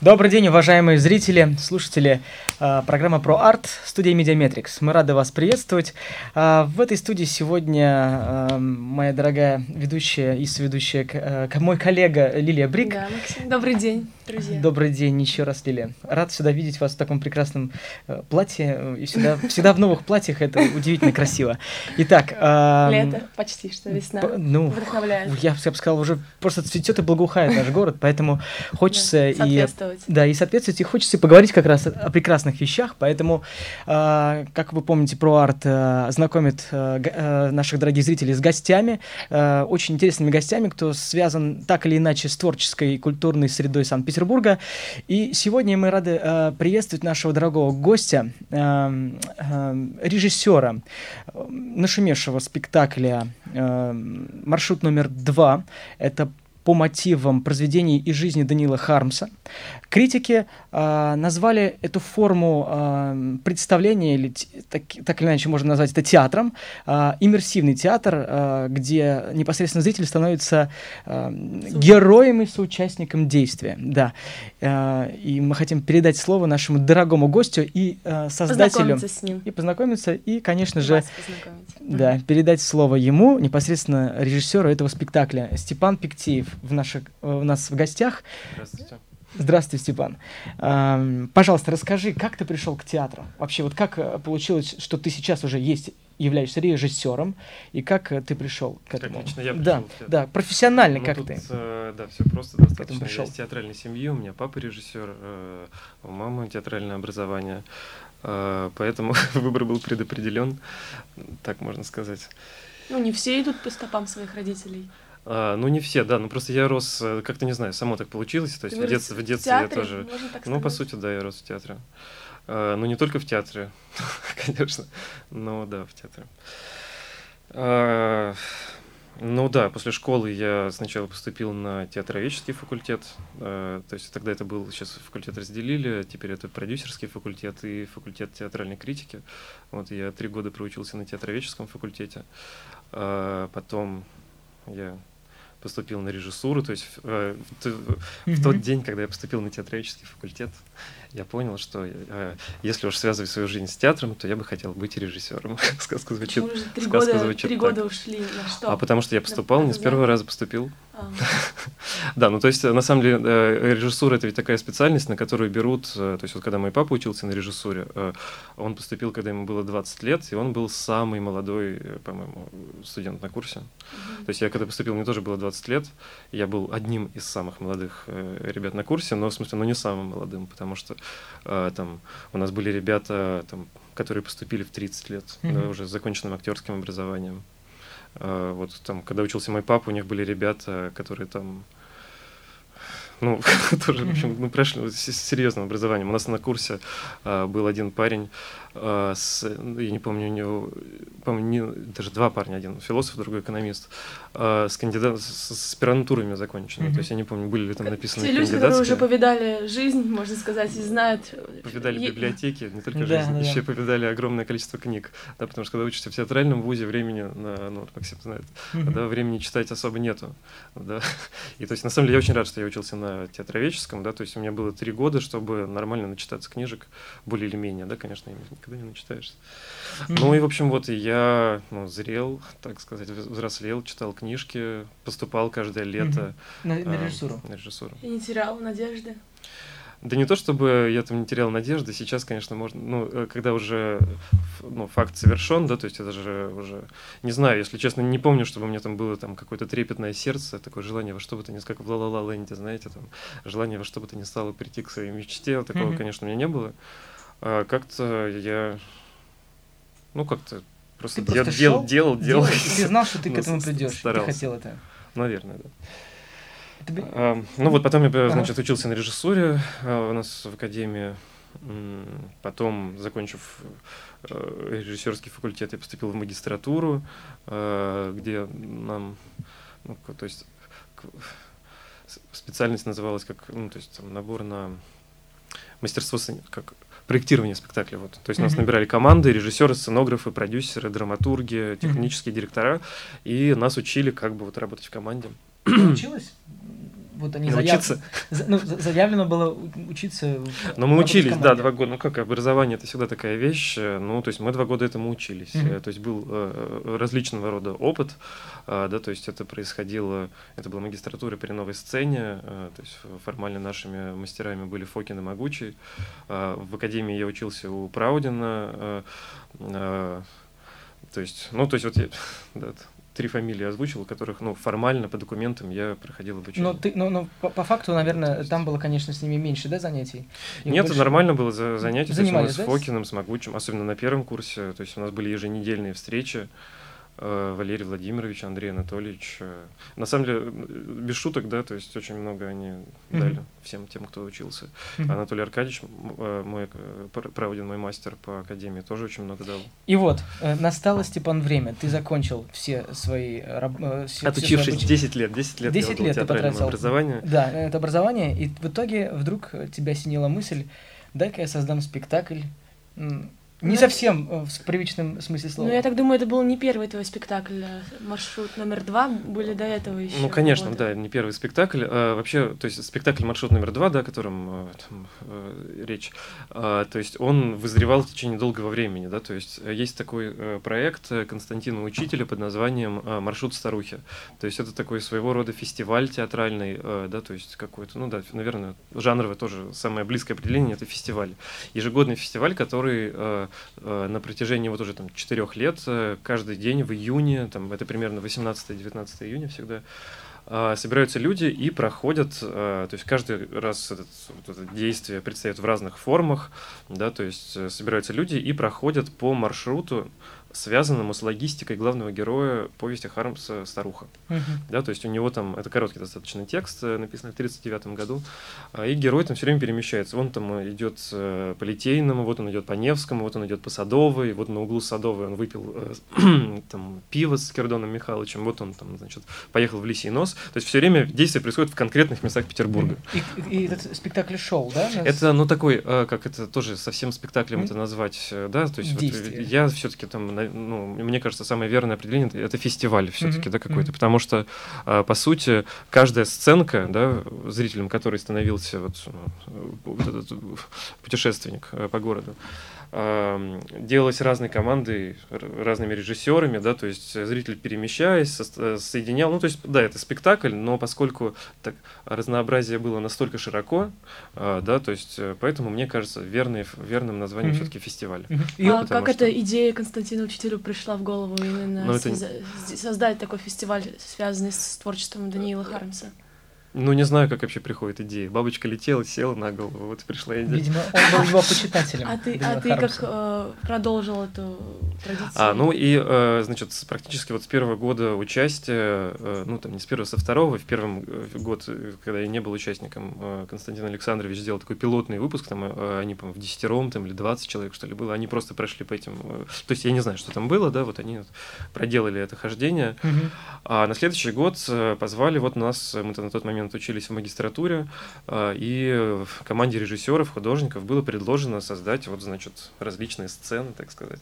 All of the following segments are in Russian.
Добрый день, уважаемые зрители, слушатели. Э, программа про арт, студия Медиаметрикс. Мы рады вас приветствовать. Э, в этой студии сегодня э, моя дорогая ведущая и соведущая, мой коллега Лилия Брик. Да, Максим. Добрый день, друзья. Добрый день еще раз, Лилия. Рад всегда видеть вас в таком прекрасном платье. И всегда, всегда в новых платьях это удивительно красиво. Итак... Лето, почти что весна. Ну, Вдохновляет. Я, я бы сказал, уже просто цветет и благоухает наш город, поэтому хочется да, и да, и соответствовать, и хочется поговорить как раз о, прекрасных вещах, поэтому, э, как вы помните, арт э, знакомит э, э, наших дорогих зрителей с гостями, очень интересными гостями, кто связан так или иначе с творческой и культурной средой Санкт-Петербурга. И сегодня мы рады приветствовать нашего дорогого гостя, режиссера нашумевшего спектакля «Маршрут номер два». Это по мотивам произведений и жизни Данила Хармса. Критики э, назвали эту форму э, представления, или так, так или иначе можно назвать это театром, э, иммерсивный театр, э, где непосредственно зритель становится э, героем и соучастником действия. Да. Э, и мы хотим передать слово нашему дорогому гостю и э, создателю. Познакомиться с ним. И познакомиться, и, конечно же, да, передать слово ему, непосредственно режиссеру этого спектакля, Степан Пиктеев в, наших, у нас в гостях. Здравствуйте. Здравствуйте, Степан. Эм, пожалуйста, расскажи, как ты пришел к театру? Вообще, вот как э, получилось, что ты сейчас уже есть, являешься режиссером, и как э, ты пришел к этому? Как лично я пришел да, да, профессионально ну, как тут, ты? Э, да, все просто достаточно. пришел? Я из театральной семьи, у меня папа режиссер, э, у мамы театральное образование, э, поэтому выбор был предопределен, так можно сказать. Ну, не все идут по стопам своих родителей. А, ну, не все, да. Ну, просто я рос, э, как-то не знаю, само так получилось. То есть в, детстве, в детстве театре, я тоже. Ну, по сути, да, я рос в театре. А, ну, не только в театре, конечно. Но да, в театре. А, ну да, после школы я сначала поступил на театроведческий факультет. А, то есть тогда это был, сейчас факультет разделили, теперь это продюсерский факультет и факультет театральной критики. Вот я три года проучился на театроведческом факультете. А, потом я поступил на режиссуру, то есть э, в, в, тот день, когда я поступил на театрический факультет, я понял, что э, если уж связывать свою жизнь с театром, то я бы хотел быть режиссером. Сказка звучит. Три года, три года ушли на что? А потому что я поступал, не с первого раза поступил. Да, ну то есть на самом деле э, режиссура это ведь такая специальность, на которую берут, э, то есть вот когда мой папа учился на режиссуре, э, он поступил, когда ему было 20 лет, и он был самый молодой, по-моему, студент на курсе. То есть я когда поступил, мне тоже было 20 лет, я был одним из самых молодых ребят на курсе, но в смысле, ну не самым молодым, потому что там у нас были ребята, там, которые поступили в 30 лет, уже с законченным актерским образованием. А, вот там, когда учился мой папа, у них были ребята, которые там ну, тоже, в общем, ну, прошли с серьезным образованием. У нас на курсе а, был один парень, с, ну, я не помню, у него, помню, даже два парня, один философ, другой экономист, а, с кандидат, с, с аспирантурами законченными. Mm-hmm. То есть я не помню, были ли там написаны Те люди, которые уже повидали жизнь, можно сказать, и знают. Повидали е... библиотеки, не только жизнь, да, еще да. повидали огромное количество книг. Да, потому что когда учишься в театральном вузе, времени на, ну, Максим знает, mm-hmm. да, времени читать особо нету. Да. И то есть, на самом деле, я очень рад, что я учился на театроведческом, да, то есть у меня было три года, чтобы нормально начитаться книжек, более или менее, да, конечно, никогда не начитаешься. Mm-hmm. Ну и, в общем, вот я ну, зрел, так сказать, взрослел, читал книжки, поступал каждое лето. Mm-hmm. На, на а, режиссуру. На режиссуру. И не терял надежды? Да не то, чтобы я там не терял надежды, сейчас, конечно, можно, ну, э, когда уже ну, факт совершен, да, то есть это же уже, не знаю, если честно, не помню, чтобы у меня там было там какое-то трепетное сердце, такое желание во что бы то ни как в ла-ла-ла ленде, знаете, там, желание во что бы то ни стало прийти к своей мечте, такого, mm-hmm. конечно, у меня не было. А как-то я, ну, как-то просто, ты я просто дел, делал, делал. Ты знал, что ты к этому придешь, ты хотел это. Наверное, да. Тебе... А, ну вот потом я, значит, учился на режиссуре а, у нас в академии. Потом, закончив э, режиссерский факультет, я поступил в магистратуру, э, где нам, ну, то есть специальность называлась как, ну, то есть там, набор на мастерство как проектирование спектакля. Вот. То есть mm-hmm. нас набирали команды, режиссеры, сценографы, продюсеры, драматурги, технические mm-hmm. директора, и нас учили как бы вот работать в команде. Получилось? Вот они заяв... ну, заявлено было учиться. Но мы учились, да, два года. Ну как образование это всегда такая вещь. Ну то есть мы два года этому учились. Mm-hmm. То есть был э, различного рода опыт, э, да, то есть это происходило, это была магистратура при новой сцене, э, то есть формально нашими мастерами были Фокин и Могучий. Э, в академии я учился у Праудина. Э, то есть, ну то есть вот да, три фамилии озвучил, которых, ну, формально по документам я проходил обучение. Но ты, ну, ну по, по факту, наверное, там было, конечно, с ними меньше, да, занятий? Их Нет, больше... нормально было за, занятия. Занимались, то есть да? с Фокиным, с Могучим, особенно на первом курсе, то есть у нас были еженедельные встречи. Э, Валерий Владимирович, Андрей Анатольевич. Э, на самом деле, без шуток, да, то есть очень много они mm-hmm. дали всем тем, кто учился. Mm-hmm. Анатолий Аркадьевич, э, мой проводин мой мастер по академии, тоже очень много дал. И вот, настало, Степан, время. Ты закончил все свои... Все, Отучившись все свои 10 лет, 10 лет 10 лет ты потратил. образование. Да, это образование, и в итоге вдруг тебя осенила мысль, дай-ка я создам спектакль не ну, совсем э, в привычном смысле слова. Ну, я так думаю, это был не первый твой спектакль. Э, маршрут номер два были до этого еще. Ну, конечно, годы. да, не первый спектакль. А, вообще, то есть спектакль маршрут номер два, да, о котором э, там, речь, а, то есть он вызревал в течение долгого времени, да, то есть есть такой проект Константина Учителя под названием «Маршрут старухи». То есть это такой своего рода фестиваль театральный, да, то есть какой-то, ну да, наверное, жанровое тоже самое близкое определение – это фестиваль. Ежегодный фестиваль, который на протяжении вот уже там четырех лет, э, каждый день в июне, там это примерно 18-19 июня всегда, э, собираются люди и проходят, то есть каждый раз этот, вот это действие предстоит в разных формах, да, то есть собираются люди и проходят по маршруту, связанному с логистикой главного героя повести Хармса «Старуха». Uh-huh. Да, то есть у него там, это короткий достаточно текст, э, написанный в 1939 году, а, и герой там все время перемещается. Он там идет э, по Литейному, вот он идет по Невскому, вот он идет по Садовой, вот на углу Садовой он выпил э, там пиво с Кирдоном Михайловичем, вот он там, значит, поехал в Лисий нос. То есть все время действие происходит в конкретных местах Петербурга. И, и, и этот спектакль шел, да? Это, ну, такой, как это тоже совсем спектаклем mm-hmm. это назвать, да, то есть вот я все-таки там ну, мне кажется, самое верное определение это фестиваль все-таки, mm-hmm. да, какой-то, потому что, а, по сути, каждая сценка, да, зрителем который становился вот, вот этот путешественник э, по городу, делалось разной командой, разными режиссерами, да, то есть зритель перемещаясь, со соединял, ну, то есть, да, это спектакль, но поскольку так разнообразие было настолько широко, а, да, то есть, э, поэтому, мне кажется, верный, верным названием mm-hmm. все-таки фестиваль. Mm-hmm. А как что... эта идея Константину Учителю пришла в голову именно ну, это... создать такой фестиваль, связанный с творчеством Даниила Хармса? Ну, не знаю, как вообще приходит идея. Бабочка летела, села на голову, вот пришла идея. Видимо, он был его почитателем. А ты, а ты как э, продолжил эту традицию? А, ну и, э, значит, практически вот с первого года участия, э, ну, там, не с первого, со второго, в первом э, год, э, когда я не был участником, э, Константин Александрович сделал такой пилотный выпуск, там, э, они, по-моему, в десятером, там, или 20 человек, что ли, было, они просто прошли по этим... Э, то есть я не знаю, что там было, да, вот они вот проделали это хождение. Угу. А на следующий год э, позвали вот нас, мы на тот момент момент учились в магистратуре, а, и в команде режиссеров, художников было предложено создать вот, значит, различные сцены, так сказать.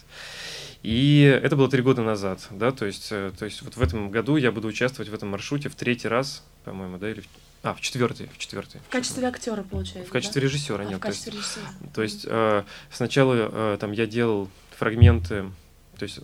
И это было три года назад, да, то есть, э, то есть вот в этом году я буду участвовать в этом маршруте в третий раз, по-моему, да, или в а, в четвертый, в четвертый. В качестве актера, получается. В качестве да? режиссера, а, нет. В качестве то есть, режиссера. То есть э, сначала э, там я делал фрагменты, то есть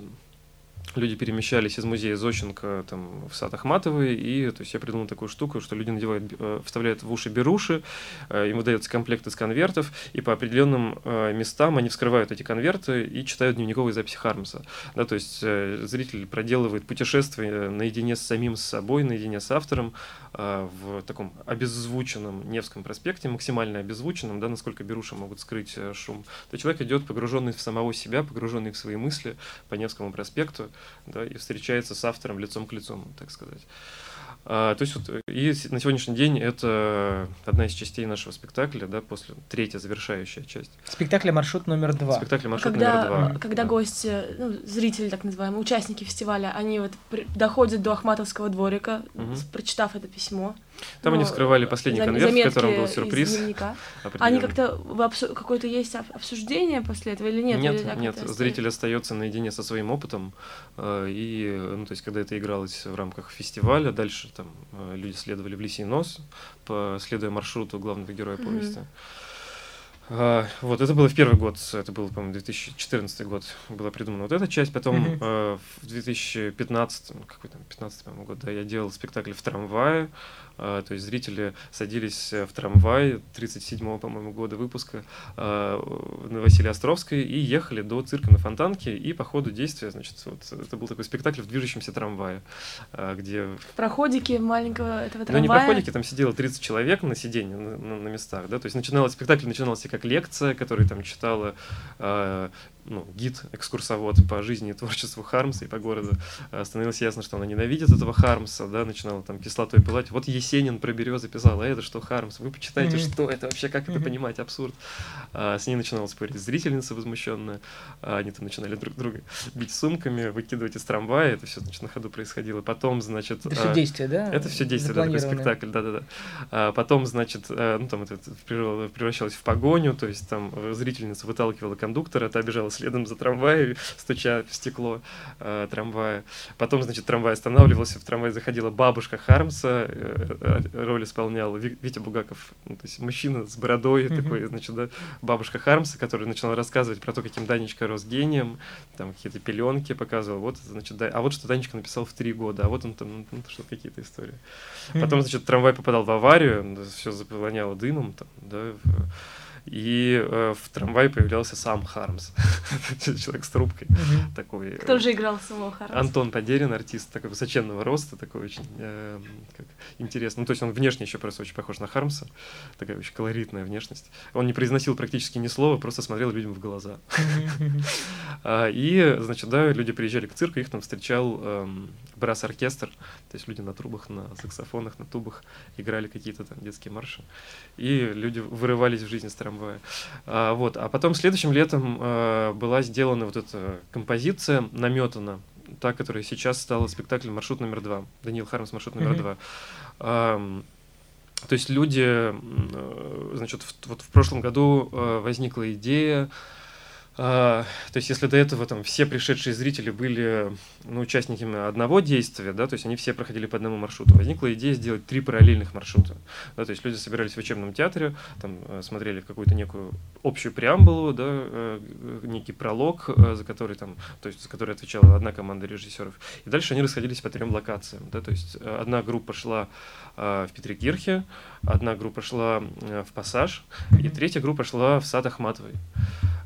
люди перемещались из музея Зощенко там, в сад Ахматовой, и то есть я придумал такую штуку, что люди надевают, э, вставляют в уши беруши, э, им выдается комплект из конвертов, и по определенным э, местам они вскрывают эти конверты и читают дневниковые записи Хармса. Да, то есть зритель проделывает путешествие наедине с самим собой, наедине с автором в таком обеззвученном Невском проспекте, максимально обеззвученном, да, насколько беруши могут скрыть шум. То человек идет погруженный в самого себя, погруженный в свои мысли по Невскому проспекту, да, и встречается с автором лицом к лицу, так сказать. А, то есть вот, и на сегодняшний день это одна из частей нашего спектакля, да, после третья завершающая часть. Спектакль маршрут номер два. Спектакль маршрут когда, номер два. Когда да. гости, ну, зрители, так называемые, участники фестиваля, они вот при, доходят до Ахматовского дворика, угу. прочитав это письмо, Там они вскрывали последний конверт, в котором был сюрприз. Они как-то какое-то есть обсуждение после этого или нет? Нет, или нет. Зритель остается наедине со своим опытом. Э, и, ну, то есть, когда это игралось в рамках фестиваля, дальше там э, люди следовали в лисий нос, следуя маршруту главного героя повести. Mm-hmm. А, вот, это было в первый год, это был, по-моему, 2014 год была придумана вот эта часть, потом mm-hmm. в 2015, какой там, 15 по-моему, год, да, я делал спектакль в трамвае, а, то есть зрители садились в трамвай 37-го, по-моему, года выпуска а, на Василия Островской и ехали до цирка на Фонтанке, и по ходу действия, значит, вот это был такой спектакль в движущемся трамвае, а, где... В проходике маленького этого трамвая? Ну, не проходике, там сидело 30 человек на сиденье, на, на, на местах, да, то есть начиналось, спектакль начинался как лекция, которую там читала ну, гид, экскурсовод по жизни и творчеству Хармса и по городу, э, становилось ясно, что она ненавидит этого Хармса, да, начинала там кислотой пылать. Вот Есенин про березы писал, а это что Хармс? Вы почитайте, mm-hmm. что это вообще, как это понимать, абсурд. А, с ней начинала спорить зрительница возмущенная, а, они там начинали друг друга бить сумками, выкидывать из трамвая, это все, значит, на ходу происходило. Потом, значит... Это все а, действие, да? Это все действие, да, такой спектакль, да-да-да. А, потом, значит, а, ну, там это превращалось в погоню, то есть там зрительница выталкивала кондуктора, та бежала следом за трамваем, стуча в стекло э, трамвая. Потом, значит, трамвай останавливался, в трамвай заходила бабушка Хармса, э, э, роль исполнял Витя Бугаков, ну, то есть мужчина с бородой mm-hmm. такой, значит, да, бабушка Хармса, которая начала рассказывать про то, каким Данечка рос гением, там какие-то пеленки показывал, вот, значит, да, а вот что Данечка написал в три года, а вот он там, ну, что какие-то истории. Потом, значит, трамвай попадал в аварию, все заполоняло дымом, там, да, и э, в трамвае появлялся сам Хармс, человек с трубкой mm-hmm. такой. Кто же играл самого Хармса? Антон Подерин, артист такой высоченного роста, такой очень э, как, интересный. Ну, то есть он внешне еще просто очень похож на Хармса, такая очень колоритная внешность. Он не произносил практически ни слова, просто смотрел людям в глаза. А, и, значит, да, люди приезжали к цирку, их там встречал эм, брас-оркестр, то есть люди на трубах, на саксофонах, на тубах играли какие-то там детские марши, и люди вырывались в жизни с трамвая. А, вот. а потом следующим летом а, была сделана вот эта композиция наметана, та, которая сейчас стала спектаклем «Маршрут номер два», Даниил Хармс «Маршрут номер два». А, то есть люди, значит, в, вот в прошлом году возникла идея а, то есть, если до этого там все пришедшие зрители были ну, участниками одного действия, да, то есть они все проходили по одному маршруту, возникла идея сделать три параллельных маршрута. Да, то есть люди собирались в учебном театре, там э, смотрели какую-то некую общую преамбулу, да, э, некий пролог, э, за который там, то есть за который отвечала одна команда режиссеров. И дальше они расходились по трем локациям. Да, то есть одна группа шла в Петрикирхе, одна группа шла в Пассаж, и третья группа шла в Сад Ахматовой.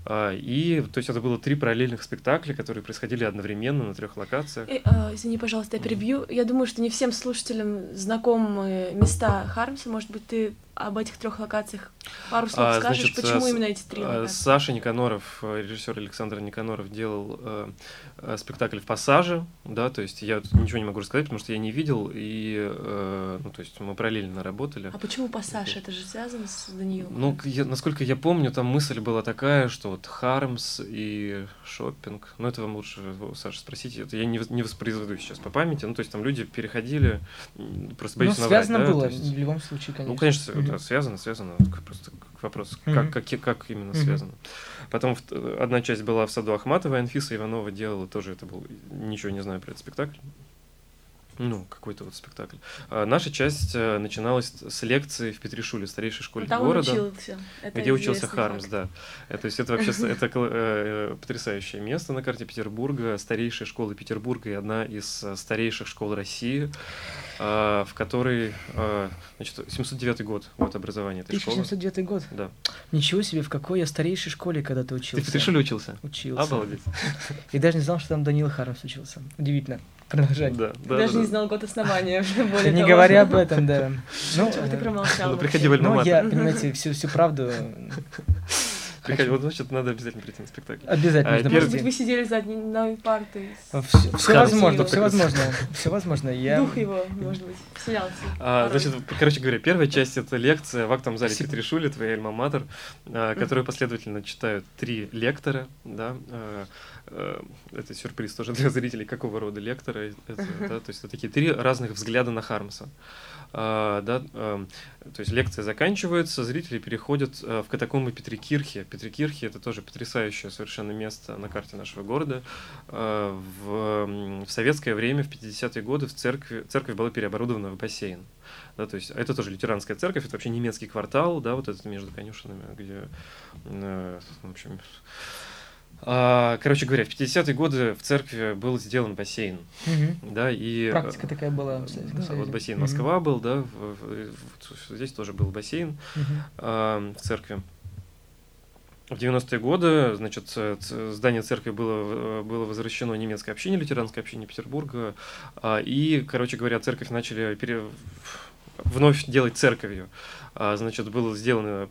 А, и, то есть, это было три параллельных спектакля, которые происходили одновременно на трех локациях. И, э, извини, пожалуйста, я перебью. Я думаю, что не всем слушателям знакомы места Хармса. Может быть, ты об этих трех локациях пару слов а, скажешь, значит, почему а, именно эти три локации? Саша Никаноров, э, режиссер Александр Никаноров, делал э, э, спектакль в пассаже, да, то есть я ничего не могу рассказать, потому что я не видел, и, э, ну, то есть мы параллельно работали. А почему пассаж? Это же связано с Даниилом? Ну, я, насколько я помню, там мысль была такая, что вот Хармс и шопинг, ну, это вам лучше, Саша, спросите, это я не, не воспроизведу сейчас по памяти, ну, то есть там люди переходили, просто боюсь ну, связано наврать, было, да, есть, в любом случае, конечно. Ну, конечно, да, связано, связано. Просто к вопросу, mm-hmm. как, как, как именно mm-hmm. связано. Потом одна часть была в саду Ахматова, Анфиса Иванова делала тоже, это был, ничего не знаю про этот спектакль. Ну, какой-то вот спектакль. А наша часть а, начиналась с лекции в Петришуле, старейшей школе Там города. учился. Это где учился Хармс, факт. да. Это, то есть это вообще это э, потрясающее место на карте Петербурга, старейшая школа Петербурга и одна из э, старейших школ России. А, в которой, а, значит, 709 год, вот образование этой 1709 школы. год? Да. Ничего себе, в какой я старейшей школе когда-то учился. Ты в Петришуле учился? Учился. Обалдеть. И даже не знал, что там Данил Хармс учился. Удивительно. Продолжай. Да, да, Даже да, не да. знал год основания. Более не говоря об этом, да. Ну, ты промолчал. Ну, приходи в Ну, я, понимаете, всю, всю правду Приходи, вот, значит, надо обязательно прийти на спектакль. Обязательно. А, Может быть, вы сидели за одной партой. Все, все возможно, все возможно. Все возможно. Я... Дух его, может быть, вселялся. А, значит, короче говоря, первая часть — это лекция в актовом зале Петришули, твоя альма-матер, а, которую последовательно читают три лектора, да, а, это сюрприз тоже для зрителей, какого рода лектора, это, да, то есть это такие три разных взгляда на Хармса. А, да, а, то есть лекция заканчивается, зрители переходят а, в катакомбы Петрикирхи. Петрикирхи это тоже потрясающее совершенно место на карте нашего города. В, в советское время, в 50-е годы, в церкви, церковь была переоборудована в бассейн. Да, то есть это тоже лютеранская церковь, это вообще немецкий квартал, да, вот это между конюшенами, где, в общем, а, короче говоря, в 50-е годы в церкви был сделан бассейн. Угу. Да, и, Практика такая была в Советском да, Вот бассейн Москва угу. был, да, в, в, в, здесь тоже был бассейн угу. а, в церкви. В 90-е годы, значит, здание церкви было, было возвращено немецкой общине, лютеранской общине Петербурга, а, и, короче говоря, церковь начали пере... вновь делать церковью. А, значит, был сделан э,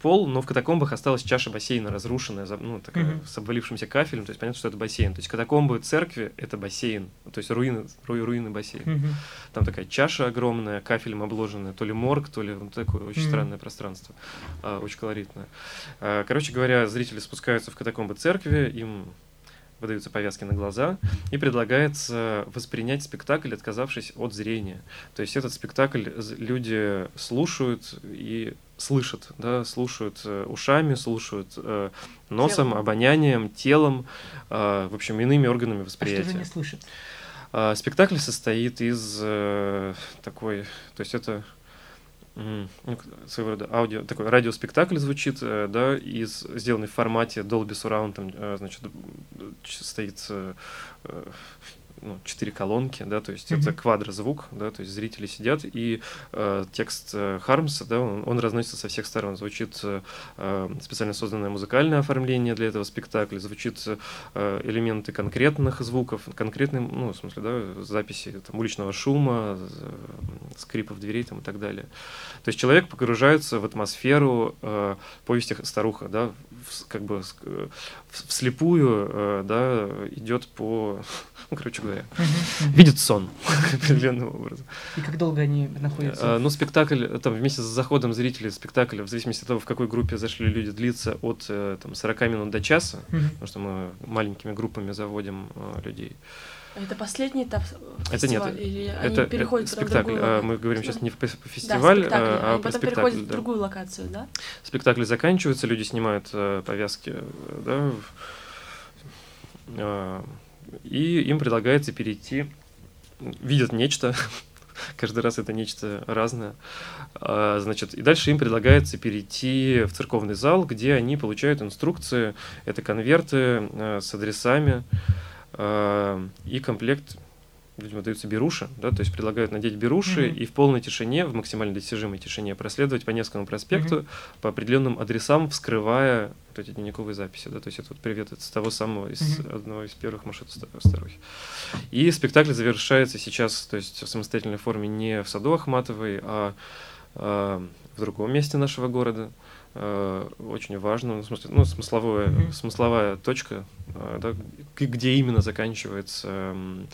пол, но в катакомбах осталась чаша бассейна разрушенная, ну, такая, mm-hmm. с обвалившимся кафелем, то есть понятно, что это бассейн. То есть катакомбы церкви — это бассейн, то есть руины, ру, руины бассейна. Mm-hmm. Там такая чаша огромная, кафелем обложенная, то ли морг, то ли вот такое очень mm-hmm. странное пространство, а, очень колоритное. А, короче говоря, зрители спускаются в катакомбы церкви, им выдаются повязки на глаза, и предлагается воспринять спектакль, отказавшись от зрения. То есть этот спектакль люди слушают и слышат, да, слушают э, ушами, слушают э, носом, телом. обонянием, телом, э, в общем, иными органами восприятия. А что же не слышат? Э, спектакль состоит из такой, то есть это ну, своего рода аудио, такой радиоспектакль звучит, э, да, из, сделанный в формате Dolby Surround, там, э, значит, стоит э, ну, четыре колонки, да, то есть mm-hmm. это квадрозвук, да, то есть зрители сидят, и э, текст э, Хармса, да, он, он разносится со всех сторон. Звучит э, специально созданное музыкальное оформление для этого спектакля, звучит э, элементы конкретных звуков, конкретные, ну, в смысле, да, записи там, уличного шума, скрипов дверей там, и так далее. То есть человек погружается в атмосферу э, повести старуха, да, как бы э, вслепую, э, да, идет по ну, короче говоря, видит сон определенным образом. И как долго они находятся? А, ну, спектакль, там, вместе с заходом зрителей спектакля, в зависимости от того, в какой группе зашли люди, длится от э, там, 40 минут до часа, потому что мы маленькими группами заводим э, людей. Это последний этап это нет, или это, они переходят это спектакль. А, мы говорим сейчас не фестиваль, да, а, а они потом спектакль. переходят да. в другую локацию, да? Спектакль заканчивается, люди снимают э, повязки, да, э, и им предлагается перейти, видят нечто, каждый раз это нечто разное, а, значит, и дальше им предлагается перейти в церковный зал, где они получают инструкции, это конверты э, с адресами э, и комплект видимо, даются беруши, да, то есть предлагают надеть беруши mm-hmm. и в полной тишине, в максимально достижимой тишине проследовать по Невскому проспекту mm-hmm. по определенным адресам, вскрывая вот эти дневниковые записи, да, то есть это вот привет из того самого, из mm-hmm. одного из первых маршрутов старухи. И спектакль завершается сейчас, то есть в самостоятельной форме не в саду Ахматовой, а, а в другом месте нашего города, очень важно, ну, в смысле, ну, смысловая, mm-hmm. смысловая точка, э, да, где именно заканчивается э,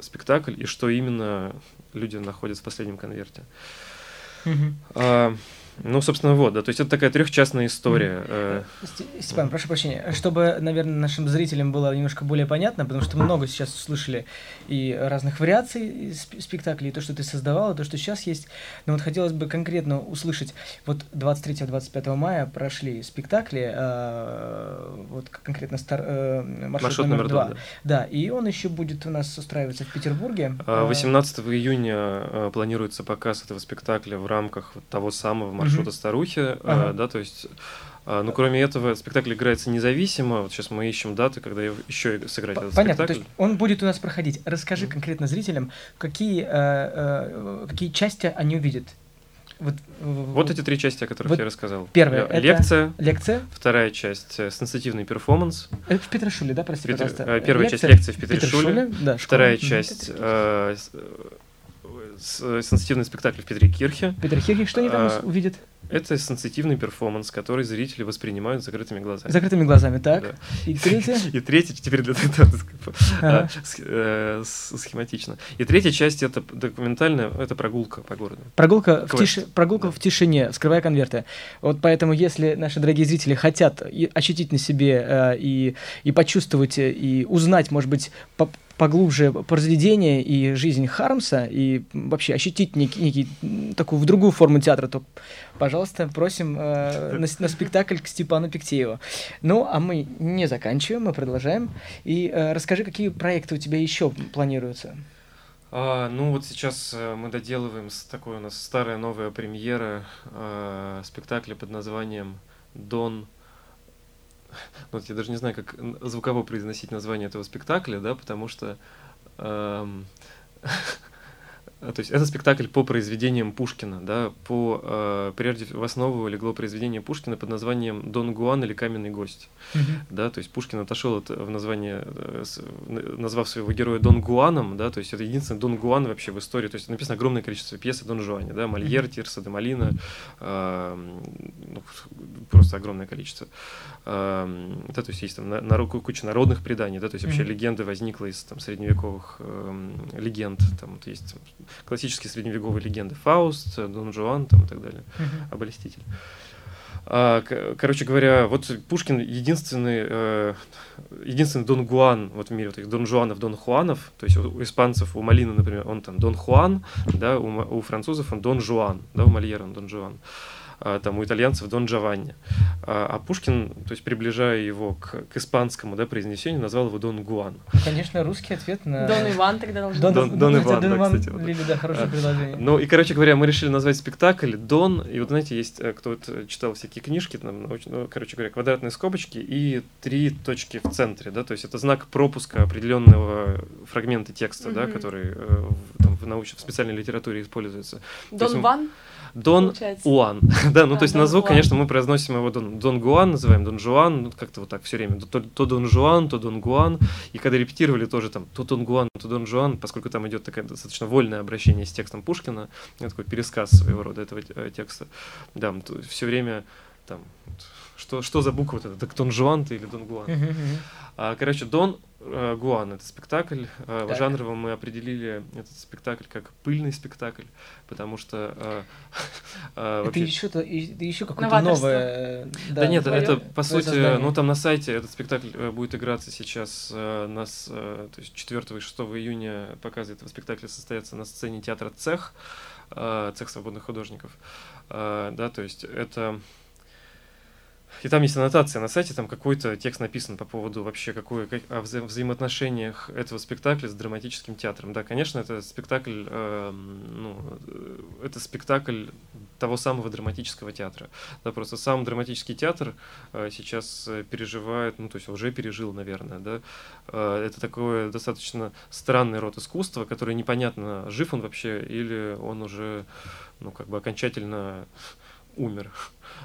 спектакль и что именно люди находят в последнем конверте. Mm-hmm. А, ну, собственно, вот, да, то есть это такая трехчастная история. Э. Степан, прошу прощения, чтобы, наверное, нашим зрителям было немножко более понятно, потому что много сейчас услышали и разных вариаций спектаклей, и то, что ты создавал, и то, что сейчас есть, но вот хотелось бы конкретно услышать, вот 23-25 мая прошли спектакли, э, вот конкретно стар, э, маршрут, маршрут номер, 2, да. да, и он еще будет у нас устраиваться в Петербурге. 18 а, июня планируется показ этого спектакля в рамках того самого маршрута mm-hmm. старухи, ага. э, да, то есть а, ну, кроме этого, спектакль играется независимо. Вот сейчас мы ищем даты, когда еще сыграть этот Понятно, спектакль. то есть он будет у нас проходить. Расскажи mm-hmm. конкретно зрителям, какие, э, э, какие части они увидят. Вот, вот эти три части, о которых вот я рассказал. Первая это лекция, лекция. Вторая часть э, сенситивный перформанс. Это в Петришуле, да, прости, Петр... пожалуйста. Первая лекция, часть лекции в Петришуле. Да, Вторая часть э, сенситивный спектакль в Петрикирхе. Петрикирхе, что они там а, увидят? Это сенситивный перформанс, который зрители воспринимают закрытыми глазами. Закрытыми глазами, так. Да. И третье? И третье, теперь для а, э, схематично. И третья часть это документальная, это прогулка по городу. Прогулка, в, тиши, прогулка в тишине, скрывая конверты. Вот поэтому, если наши дорогие зрители хотят ощутить на себе э, и, и почувствовать, и узнать, может быть, поглубже произведение и жизнь Хармса, и вообще ощутить некий, некий такую в другую форму театра, то, пожалуйста, просим э, на, на спектакль к Степану Пиктееву. Ну, а мы не заканчиваем, мы продолжаем. И э, расскажи, какие проекты у тебя еще планируются? А, ну вот сейчас э, мы доделываем такой у нас старая новая премьера э, спектакля под названием «Дон вот я даже не знаю, как звуково произносить название этого спектакля, да, потому что эм, то есть это спектакль по произведениям Пушкина, да, по, э, прежде в основу легло произведение Пушкина под названием «Дон Гуан» или «Каменный гость», mm-hmm. да, то есть Пушкин отошел от, в название, э, назвав своего героя Дон Гуаном, да, то есть это единственный Дон Гуан вообще в истории, то есть написано огромное количество пьес о Дон Жуане, да, Мольер, Тирса де Малина, э, ну, просто огромное количество, э, да, то есть есть там на, на, куча народных преданий, да, то есть вообще mm-hmm. легенда возникла из там средневековых э, легенд, там вот есть классические средневековые легенды. Фауст, Дон Жуан там, и так далее. Uh-huh. Обольститель. А, короче говоря, вот Пушкин единственный, э, единственный Дон Гуан вот в мире, вот этих Дон Жуанов, Дон Хуанов, то есть у испанцев, у Малины, например, он там Дон Хуан, да, у, у французов он Дон Жуан, да, у Мольера он Дон Жуан. А, там у итальянцев Дон Джованни. А, а Пушкин, то есть приближая его к, к испанскому да, произнесению, назвал его Дон Гуан. Ну, конечно, русский ответ на... Дон Иван тогда должен Дон, Дон, Дон, Иван, Дон Иван, кстати. Лили, да, хорошее а, предложение. Ну и, короче говоря, мы решили назвать спектакль Дон, и вот знаете, есть, э, кто вот читал всякие книжки, там, ну, короче говоря, квадратные скобочки и три точки в центре, да, то есть это знак пропуска определенного фрагмента текста, mm-hmm. да, который э, в, там, в научной, в специальной литературе используется. Дон Ван? Дон получается. Уан. да, ну а, то есть на звук, конечно, мы произносим его Дон, Дон Гуан, называем Дон Жуан, ну как-то вот так все время. То, то Дон Жуан, то Дон Гуан. И когда репетировали тоже там то Дон Гуан, то Дон Жуан, поскольку там идет такое достаточно вольное обращение с текстом Пушкина, такой пересказ своего рода этого э, текста. Да, все время там что, что за буква это? Так Дон Жуан ты или Дон Гуан? А, короче, Дон Гуан это спектакль. Э, так. Жанрово мы определили этот спектакль как пыльный спектакль, потому что э, э, это вообще... еще, это еще какое-то новое. Да, да нет, твое, это по сути, создание. ну там на сайте этот спектакль э, будет играться сейчас. Э, нас, э, то есть 4 и 6 июня показы этого спектакля состоятся на сцене театра Цех, э, Цех свободных художников. Э, да, то есть это и там есть аннотация на сайте, там какой-то текст написан по поводу вообще какой, как, о вза взаимоотношениях этого спектакля с драматическим театром. Да, конечно, это спектакль, э, ну, э, это спектакль того самого драматического театра. Да, просто сам драматический театр э, сейчас э, переживает, ну, то есть уже пережил, наверное, да. Э, это такое достаточно странный род искусства, который непонятно, жив он вообще или он уже, ну, как бы окончательно умер.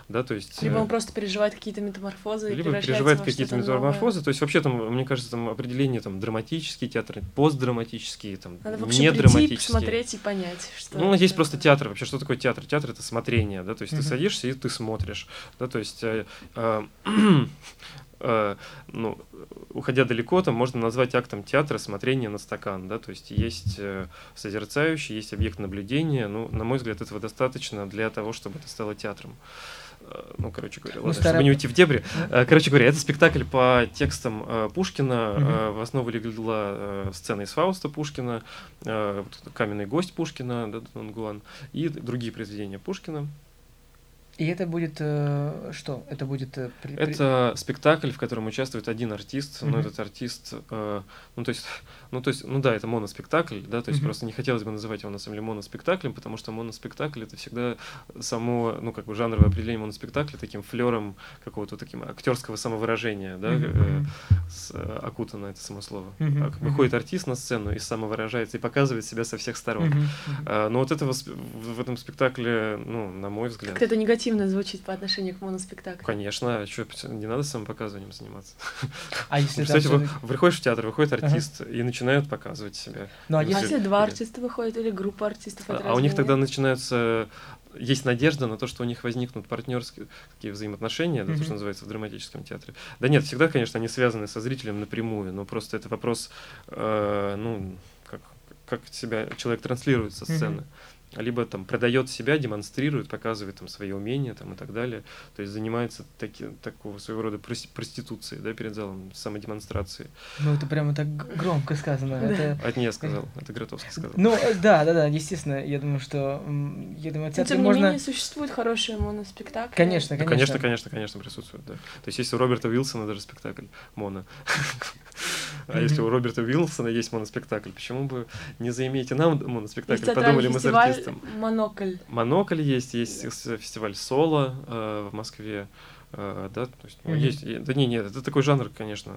Да, то есть, либо он э, просто переживает какие-то метаморфозы. Либо переживает какие-то метаморфозы. Новое. То есть вообще там, мне кажется, там определение там драматический театр, постдраматический, там Надо вообще не драматический. посмотреть и понять, что. Ну, есть просто театр. Вообще, что такое театр? Театр это смотрение, да, то есть uh-huh. ты садишься и ты смотришь. Да, то есть э, э, э, ну, уходя далеко, там можно назвать актом театра смотрение на стакан, да, то есть есть э, созерцающий, есть объект наблюдения, ну, на мой взгляд, этого достаточно для того, чтобы это стало театром. Э, ну, короче говоря, ладно, старая... чтобы не уйти в дебри. Э, короче говоря, это спектакль по текстам э, Пушкина. Угу. В основу легла сцена из Фауста Пушкина, каменный гость Пушкина, да, Дон Гуан, и другие произведения Пушкина. И это будет э, что? Это будет... Э, при, это спектакль, в котором участвует один артист, mm-hmm. но этот артист, э, ну то есть, ну то есть, ну да, это моноспектакль, да, то есть mm-hmm. просто не хотелось бы называть его на самом деле моноспектаклем, потому что моноспектакль это всегда само, ну как бы жанровое определение моноспектакля таким флером какого-то таким актерского самовыражения, да, mm-hmm. э, с, окутано это само слово. Mm-hmm. Как выходит артист на сцену и самовыражается и показывает себя со всех сторон. Mm-hmm. Э, но вот этого в этом спектакле, ну на мой взгляд. Как это негативно негативно звучит по отношению к моноспектаклю. Конечно, а что, не надо самопоказыванием заниматься. А если Кстати, вы, приходишь в театр, выходит артист ага. и начинают показывать себя. Ну, а если два артиста выходят или группа артистов? А, а у них тогда начинаются есть надежда на то, что у них возникнут партнерские такие взаимоотношения, mm-hmm. то, что называется в драматическом театре. Да нет, всегда, конечно, они связаны со зрителем напрямую, но просто это вопрос, э, ну, как, как себя человек транслирует со сцены. Mm-hmm либо там продает себя, демонстрирует, показывает там свои умения там, и так далее. То есть занимается таки, такого своего рода проституцией, да, перед залом, самодемонстрацией. Ну, это прямо так громко сказано. Да. Это... Это не я сказал, это Гротовский сказал. Ну, э, да, да, да, естественно, я думаю, что я думаю, театре тем можно... не менее, существует хороший моноспектакль. Конечно, конечно. конечно, конечно, конечно, присутствует, да. То есть есть у Роберта Уилсона даже спектакль «Моно». А если у Роберта Уилсона есть моноспектакль, почему бы не заиметь и нам моноспектакль? Подумали мы с артистом. Монокль. Монокль есть, есть фестиваль соло э, в Москве. Э, да, то есть, ну, есть, да не, нет, это такой жанр, конечно,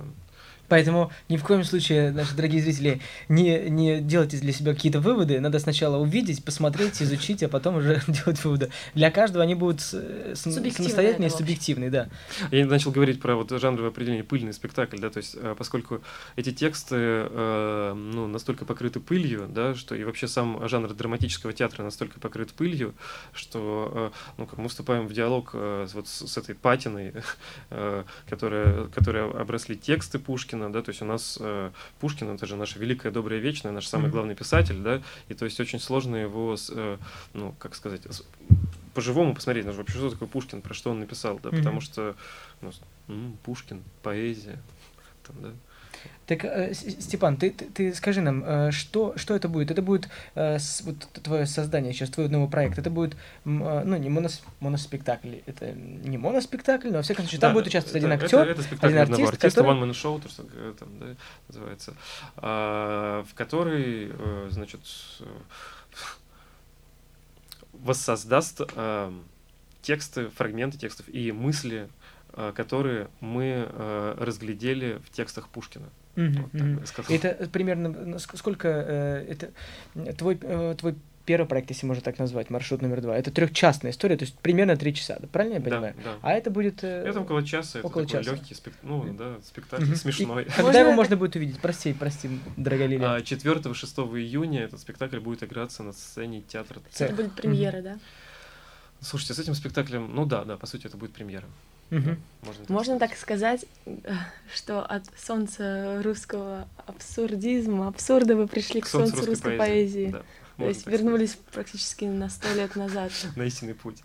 Поэтому ни в коем случае, наши дорогие зрители, не, не делайте для себя какие-то выводы. Надо сначала увидеть, посмотреть, изучить, а потом уже делать выводы. Для каждого они будут самостоятельные и субъективные, да. Я начал говорить про вот жанровое определение пыльный спектакль, да, то есть э, поскольку эти тексты э, ну, настолько покрыты пылью, да, что и вообще сам жанр драматического театра настолько покрыт пылью, что э, ну, как мы вступаем в диалог э, вот с, с этой патиной, э, которая, которая обросли тексты Пушкина, Пушкина, да, то есть у нас э, Пушкин это же наша великая, добрая, вечная, наш самый главный писатель, да, и то есть очень сложно его, э, ну, как сказать, по-живому посмотреть, ну, вообще, что такое Пушкин, про что он написал, да, потому что, ну, Пушкин, поэзия, там, да, так, э, Степан, ты, ты, ты скажи нам, э, что, что это будет? Это будет э, вот твое создание сейчас, твой новый проект, это будет, ну, не монос, моноспектакль, это не моноспектакль, но, во всяком случае, там да, будет участвовать это, один актер, это, это один артист, артиста, который... one-man show, то, что там, да, называется, а, в который, значит, воссоздаст тексты, фрагменты текстов и мысли которые мы э, разглядели в текстах Пушкина. Mm-hmm. Вот так, это примерно сколько э, это твой твой первый проект, если можно так назвать, маршрут номер два, это трехчастная история, то есть примерно три часа, да, правильно я понимаю? Да, да. А это будет... Это около часа, около это такой легкий спек... ну, да, спектакль, mm-hmm. смешной. И когда можно... его можно будет увидеть? Прости, прости, дорогая Лилия. А, 4-6 июня этот спектакль будет играться на сцене театра Это будет премьера, да? Слушайте, с этим спектаклем, ну да, да, по сути, это будет премьера. Угу. Можно, так, Можно так сказать, что от солнца русского абсурдизма, абсурда вы пришли к, к солнцу, солнцу русской, русской поэзии. поэзии. Да, То есть вернулись сказать. практически на сто лет назад. На истинный путь.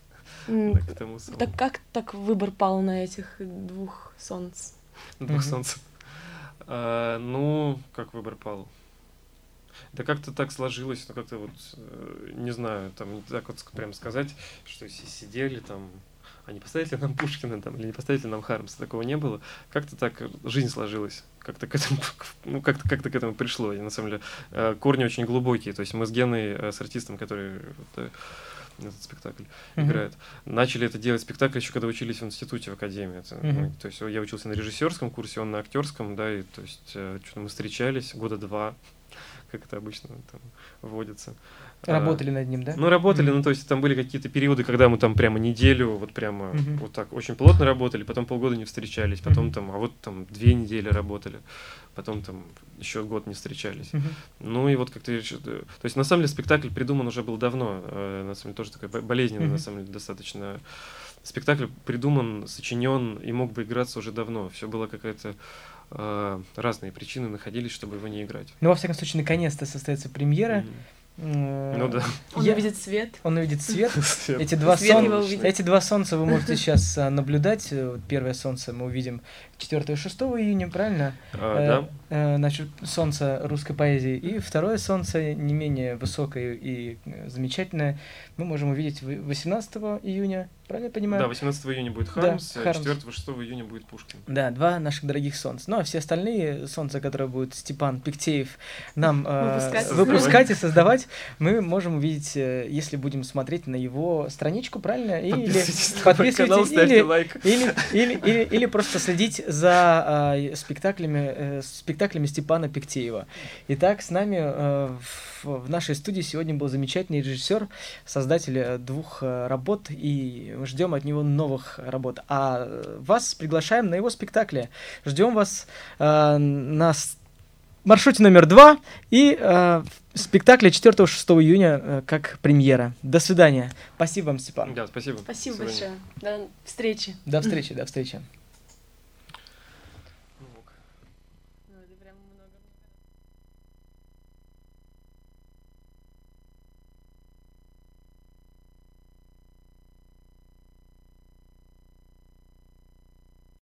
Так как так выбор пал на этих двух солнц? Двух солнц. А, ну, как выбор пал? Да как-то так сложилось, ну как-то вот, э, не знаю, там не так вот прям сказать, что сидели там а не поставить ли нам Пушкина там, или не поставить ли нам Хармса, такого не было. Как-то так жизнь сложилась, как-то к этому, ну, как-то, как-то к этому пришло. И на самом деле э, корни очень глубокие. То есть мы с Геной, э, с артистом, который вот, этот спектакль mm-hmm. играет. Начали это делать спектакль еще когда учились в институте, в академии. Это, mm-hmm. то есть я учился на режиссерском курсе, он на актерском, да, и то есть э, что-то мы встречались года два, как это обычно там вводится. Работали а, над ним, да? Ну, работали, mm-hmm. ну, то есть там были какие-то периоды, когда мы там прямо неделю, вот прямо mm-hmm. вот так очень плотно работали, потом полгода не встречались, потом mm-hmm. там, а вот там две недели работали, потом там еще год не встречались. Mm-hmm. Ну, и вот как-то... То есть, на самом деле, спектакль придуман уже был давно, э, на самом деле, тоже такой болезненный, mm-hmm. на самом деле, достаточно... Спектакль придуман, сочинен и мог бы играться уже давно. Все было какая-то разные причины находились, чтобы его не играть. Ну, во всяком случае, наконец-то состоится премьера. Mm-hmm. Ну да. Он я... увидит свет. Он увидит свет. Эти два, сон... Эти два солнца вы можете сейчас а, наблюдать. Первое солнце мы увидим 4 и 6 июня, правильно? А, э, да. Э, значит, солнце русской поэзии. И второе солнце, не менее высокое и э, замечательное, мы можем увидеть 18 июня Правильно я понимаю? Да, 18 июня будет Хармс, да, Хармс. 4-6 июня будет Пушкин. Да, два наших дорогих солнца. Ну, а все остальные солнца, которые будут Степан Пиктеев нам э, выпускать и создавать, мы можем увидеть, э, если будем смотреть на его страничку, правильно? Или подписывайтесь, канал, или, лайк. Или, или, или, или просто следить за э, спектаклями, э, спектаклями Степана Пиктеева. Итак, с нами э, в, в нашей студии сегодня был замечательный режиссер, создатель двух э, работ и ждем от него новых работ. А вас приглашаем на его спектакли. Ждем вас э, на маршруте номер два и э, спектакля 4-6 июня э, как премьера. До свидания. Спасибо вам, Степан. Да, спасибо. Спасибо большое. До встречи. До встречи, до встречи.